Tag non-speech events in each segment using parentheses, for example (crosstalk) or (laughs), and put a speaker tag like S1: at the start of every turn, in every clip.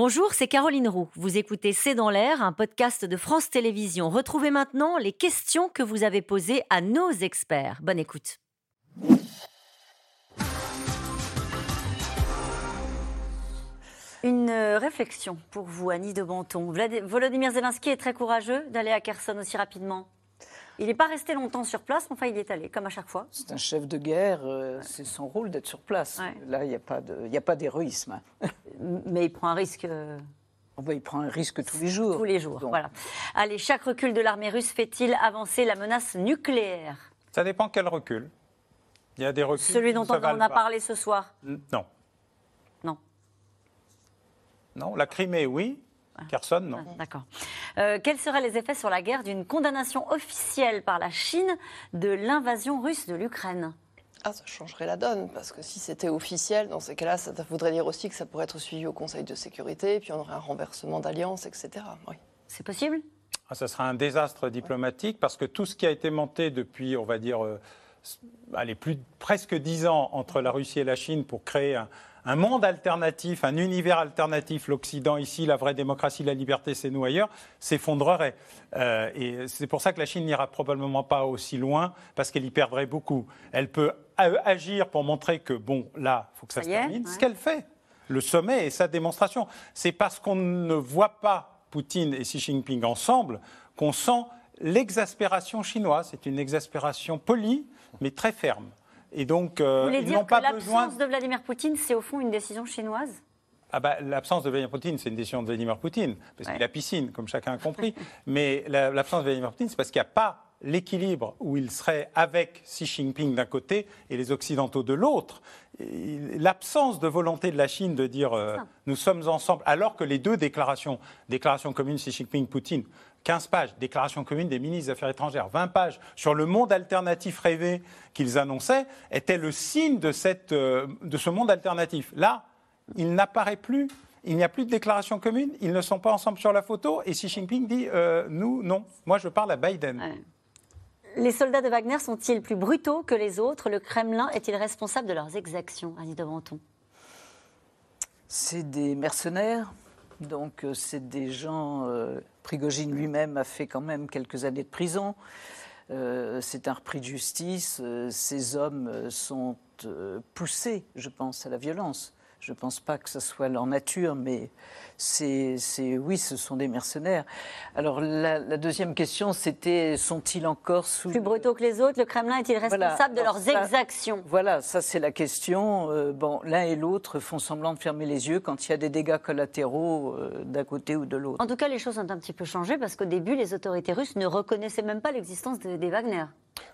S1: Bonjour, c'est Caroline Roux. Vous écoutez C'est dans l'air, un podcast de France Télévisions. Retrouvez maintenant les questions que vous avez posées à nos experts. Bonne écoute. Une euh, réflexion pour vous, Annie de Banton. Volodymyr Zelensky est très courageux d'aller à Kherson aussi rapidement. Il n'est pas resté longtemps sur place, mais enfin, il y est allé, comme à chaque fois.
S2: C'est un chef de guerre, euh, c'est son rôle d'être sur place. Là, il n'y a pas d'héroïsme.
S1: Mais il prend un risque. Euh,
S2: bah, il prend un risque tous les jours.
S1: Tous les jours, voilà. Allez, chaque recul de l'armée russe fait-il avancer la menace nucléaire?
S3: Ça dépend quel recul. Il y a des reculs.
S1: Celui dont on a parlé ce soir?
S3: Non.
S1: Non.
S3: Non, la Crimée, oui. Kherson, non.
S1: D'accord. Euh, quels seraient les effets sur la guerre d'une condamnation officielle par la Chine de l'invasion russe de l'Ukraine?
S4: Ah, ça changerait la donne, parce que si c'était officiel, dans ces cas-là, ça voudrait dire aussi que ça pourrait être suivi au Conseil de sécurité, et puis on aurait un renversement d'alliance, etc. Oui.
S1: C'est possible?
S3: Ah, Ça sera un désastre diplomatique, parce que tout ce qui a été monté depuis, on va dire, euh, allez, plus, presque dix ans entre la Russie et la Chine pour créer un, un monde alternatif, un univers alternatif, l'Occident ici, la vraie démocratie, la liberté, c'est nous ailleurs, s'effondrerait. Euh, et c'est pour ça que la Chine n'ira probablement pas aussi loin, parce qu'elle y perdrait beaucoup. Elle peut agir pour montrer que, bon, là, il faut que ça, se termine. Ce qu'elle fait, le sommet et sa démonstration. C'est parce qu'on ne voit pas Poutine et Xi Jinping ensemble qu'on sent l'exaspération chinoise. C'est une exaspération polie, mais très ferme.
S1: Et donc, euh, Vous voulez dire que l'absence de Vladimir Poutine, c'est au fond une décision chinoise?
S3: Ah bah, L'absence de Vladimir Poutine, c'est une décision de Vladimir Poutine, parce qu'il a piscine, comme chacun a compris. (laughs) Mais l'absence de Vladimir Poutine, c'est parce qu'il n'y a pas l'équilibre où il serait avec Xi Jinping d'un côté et les Occidentaux de l'autre. L'absence de volonté de la Chine de dire euh, nous sommes ensemble, alors que les deux déclarations, déclaration commune Xi Jinping-Poutine, 15 pages, déclaration commune des ministres des Affaires étrangères, 20 pages sur le monde alternatif rêvé qu'ils annonçaient, était le signe de, cette, euh, de ce monde alternatif. Là, il n'apparaît plus. Il n'y a plus de déclaration commune, ils ne sont pas ensemble sur la photo, et Xi Jinping dit euh, nous, non. Moi, je parle à Biden.
S1: Les soldats de Wagner sont-ils plus brutaux que les autres? Le Kremlin est-il responsable de leurs exactions, Annie de Menton
S2: C'est des mercenaires, donc euh, c'est des gens Prigogine lui-même a fait quand même quelques années de prison. Euh, c'est un repris de justice. Euh, ces hommes euh, sont poussés, je pense, à la violence. Je ne pense pas que ce soit leur nature, mais c'est, oui, ce sont des mercenaires. Alors la, deuxième question, c'était sont-ils encore sous
S1: plus brutaux que les autres Le Kremlin est-il responsable de leurs exactions?
S2: Voilà, ça c'est la question. Euh, bon, l'un et l'autre font semblant de fermer les yeux quand il y a des dégâts collatéraux euh, d'un côté ou de l'autre.
S1: En tout cas, les choses ont un petit peu changé parce qu'au début, les autorités russes ne reconnaissaient même pas l'existence des Wagner.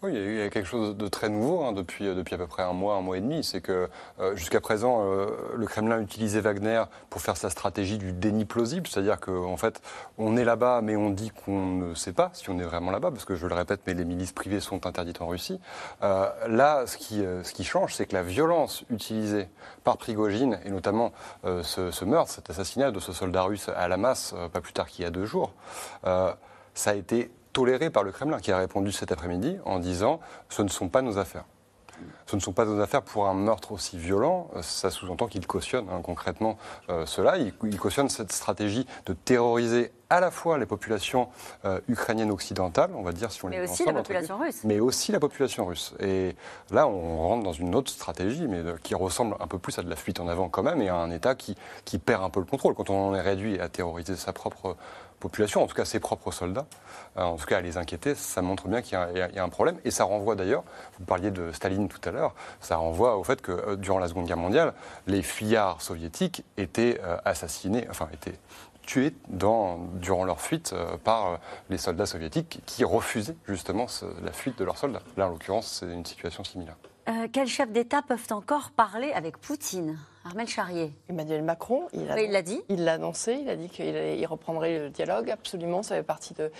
S5: Oui, il y a quelque chose de très nouveau hein, depuis, euh, depuis à peu près un mois, un mois et demi. C'est que euh, jusqu'à présent, euh, le Kremlin utilisait Wagner pour faire sa stratégie du déni plausible, c'est-à-dire qu'en fait, on est là-bas, mais on dit qu'on ne sait pas si on est vraiment là-bas, parce que je le répète, mais les milices privées sont interdites en Russie. là, ce qui, ce qui change, c'est que la violence utilisée par Prigogine, et notamment ce, ce, meurtre, cet assassinat de ce soldat russe à la masse, pas plus tard qu'il y a deux jours, ça a été toléré par le Kremlin, qui a répondu cet après-midi en disant ce ne sont pas nos affaires. Ce ne sont pas nos affaires pour un meurtre aussi violent. Ça sous-entend qu'il cautionne hein, concrètement euh, cela. Il, cautionne cette stratégie de terroriser à la fois les populations euh, ukrainiennes occidentales, on va dire si on
S1: mais
S5: les
S1: aussi la population russe.
S5: Mais aussi la population russe. Et là, on rentre dans une autre stratégie, mais qui ressemble un peu plus à de la fuite en avant quand même, et à un État qui, qui perd un peu le contrôle. Quand on en est réduit à terroriser sa propre population, en tout cas ses propres soldats, euh, en tout cas à les inquiéter, ça montre bien qu'il y, a un problème. Et ça renvoie d'ailleurs, vous parliez de Staline tout à l'heure, ça renvoie au fait que euh, durant la Seconde Guerre mondiale, les fuyards soviétiques étaient euh, assassinés, enfin étaient tués dans, durant leur fuite par les soldats soviétiques qui refusaient justement la fuite de leurs soldats. Là, en l'occurrence, c'est une situation similaire.
S1: Quels chefs d'État peuvent encore parler avec Poutine? Armel Charrier.
S4: Emmanuel Macron, il
S1: l'a dit.
S4: Il l'a annoncé, il a dit qu'il reprendrait le dialogue, absolument, ça fait partie de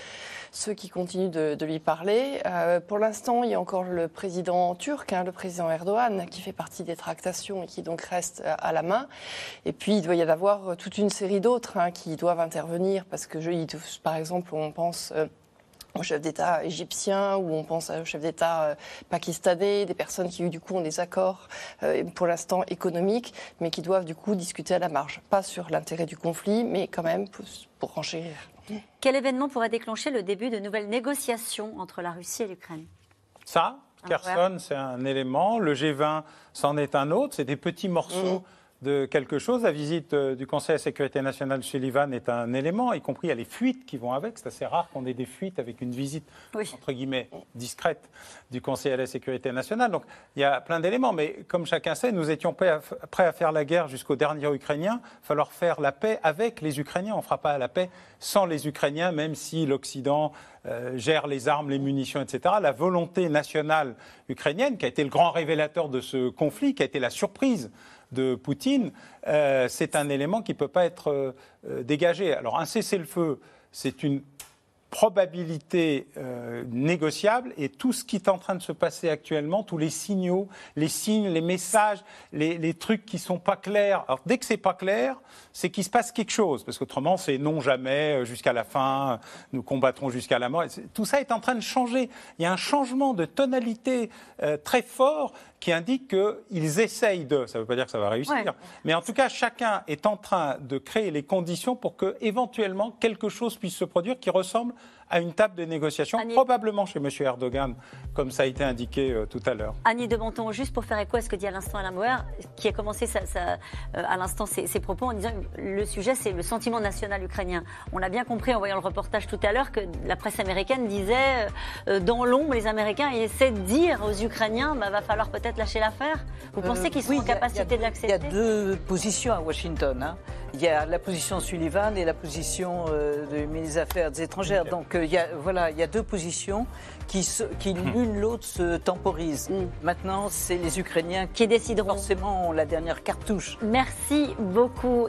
S4: ceux qui continuent de, lui parler. Euh, pour l'instant, il y a encore le président turc, hein, le président Erdogan, qui fait partie des tractations et qui donc reste à la main. Et puis, il doit y avoir toute une série d'autres hein, qui doivent intervenir, parce que, je, par exemple, on pense... Euh, au chef d'État égyptien ou on pense au chef d'État euh, pakistanais, des personnes qui du coup ont des accords euh, pour l'instant économiques, mais qui doivent du coup discuter à la marge, pas sur l'intérêt du conflit, mais quand même pour, pour renchérir.
S1: Quel événement pourrait déclencher le début de nouvelles négociations entre la Russie et l'Ukraine?
S3: Ça, Kherson, c'est un élément. Le G20, c'en est un autre. C'est des petits morceaux de quelque chose. La visite euh, du Conseil à la sécurité nationale Sullivan est un élément, y compris a les fuites qui vont avec. C'est assez rare qu'on ait des fuites avec une visite,
S1: Oui.
S3: entre guillemets, discrète du Conseil à la sécurité nationale. Donc il y a plein d'éléments. Mais comme chacun sait, nous étions prêts à, prêts à faire la guerre jusqu'au dernier Ukrainien. Il va falloir faire la paix avec les Ukrainiens. On ne fera pas la paix sans les Ukrainiens, même si l'Occident euh, gère les armes, les munitions, etc. La volonté nationale ukrainienne, qui a été le grand révélateur de ce conflit, qui a été la surprise de Poutine, euh, c'est un élément qui ne peut pas être euh, euh, dégagé. Alors un cessez-le-feu, c'est une probabilité négociable et tout ce qui est en train de se passer actuellement, tous les signaux, les signes, les messages, les, trucs qui sont pas clairs. Alors dès que c'est pas clair, c'est qu'il se passe quelque chose parce qu'autrement c'est non jamais jusqu'à la fin, nous combattrons jusqu'à la mort. Tout ça est en train de changer. Il y a un changement de tonalité très fort qui indique qu'ils essayent de. Ça ne veut pas dire que ça va réussir,
S1: Ouais.
S3: mais en tout cas chacun est en train de créer les conditions pour que éventuellement quelque chose puisse se produire qui ressemble à une table de négociation,
S1: Annie-
S3: probablement chez M. Erdogan, comme ça a été indiqué euh, tout à l'heure.
S1: Annie de Bonton, juste pour faire écho à ce que dit à l'instant Alain Bauer, qui a commencé sa- sa- euh, à l'instant ses, ses propos en disant que le sujet c'est le sentiment national ukrainien. On a bien compris en voyant le reportage tout à l'heure que la presse américaine disait euh, dans l'ombre les Américains essaient de dire aux Ukrainiens bah, va falloir peut-être lâcher l'affaire. Vous pensez
S2: Euh,
S1: qu'ils sont
S2: oui,
S1: en
S2: il y a-
S1: capacité
S2: il y a-
S1: de l'accepter
S2: Il y a deux positions à Washington. hein. Il y a la position Sullivan et la position euh, du ministre des Affaires étrangères. Donc euh, il y a, voilà, il y a deux positions qui, se- qui l'une l'autre se temporisent.
S1: Mm.
S2: Maintenant, c'est les Ukrainiens qui
S1: qui décideront.
S2: forcément ont la dernière cartouche.
S1: Merci beaucoup.